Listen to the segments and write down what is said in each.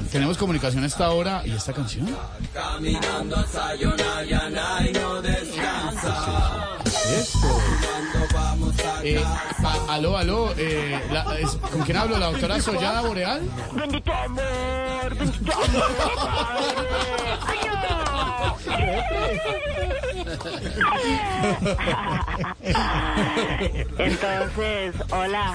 hablar. Tenemos comunicación a esta hora y esta canción. Caminando a Sayonara y no descansa. Esto. Eh, a- aló, aló. eh, la- es- ¿Con quién hablo? ¿La doctora Sollada Boreal? Bendito amor, bendito amor. Entonces, hola.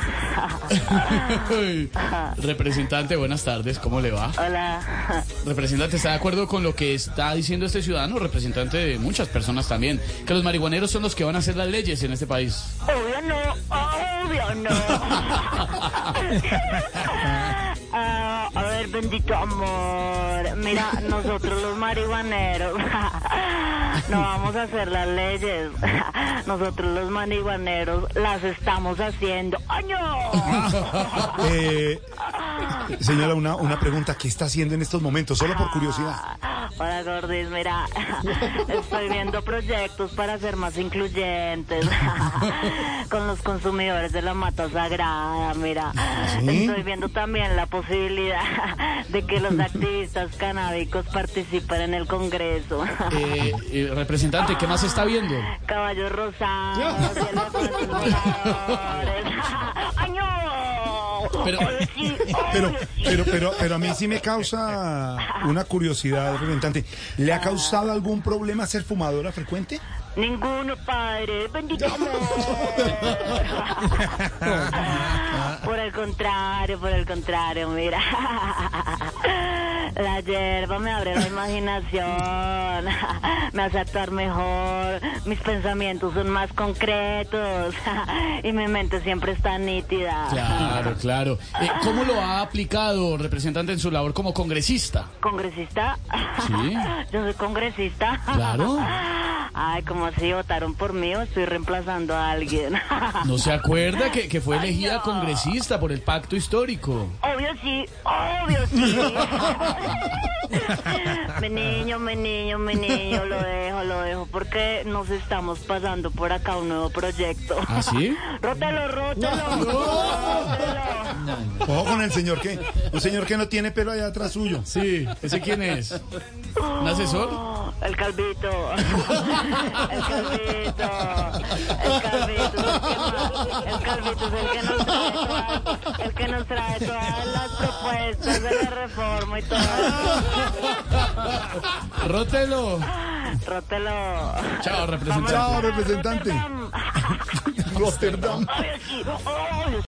Representante, buenas tardes. ¿Cómo le va? Hola. Representante, ¿está de acuerdo con lo que está diciendo este ciudadano? Representante de muchas personas también. Que los marihuaneros son los que van a hacer las leyes en este país. Obvio no, obvio no. Ah, a ver, bendito amor. Mira, nosotros los marihuaneros no vamos a hacer las leyes. Nosotros los marihuaneros las estamos haciendo. ¡Año! Eh, señora, una, una pregunta. ¿Qué está haciendo en estos momentos? Solo por curiosidad. Hola, Gordis, mira, estoy viendo proyectos para ser más incluyentes con los consumidores de la mata sagrada, mira. Estoy viendo también la posibilidad de que los activistas canábicos participen en el Congreso. Eh, eh, representante, ¿qué más está viendo? Caballos rosados. ¡Ay, no! Pero- Pero, pero, pero, pero a mí sí me causa una curiosidad, representante. ¿Le ha causado algún problema ser fumadora frecuente? Ninguno, padre. Bendito amor. por el contrario, por el contrario, mira. Hierba me abre la imaginación, me hace actuar mejor, mis pensamientos son más concretos y mi mente siempre está nítida. Claro, claro. Eh, ¿Cómo lo ha aplicado, representante, en su labor como congresista? ¿Congresista? Sí. Yo soy congresista. Claro. Ay, como si votaron por mí o estoy reemplazando a alguien. ¿No se acuerda que, que fue elegida congresista por el pacto histórico? Obvio sí, obvio sí. mi niño, mi niño, mi niño, lo dejo, lo dejo, porque nos estamos pasando por acá un nuevo proyecto. ¿Ah, sí? Rótelo, rótelo. rótelo. Ojo con el señor que, un señor que no tiene pelo allá atrás suyo. Sí, ¿ese quién es? ¿Un asesor? El calvito. El calvito. El calvito. El calvito es el que nos trae todas, el que nos trae todas las propuestas de la reforma y todo. Rótelo. Rótelo. Chao, representante. Chao, representante. Rotterdam. Rotterdam.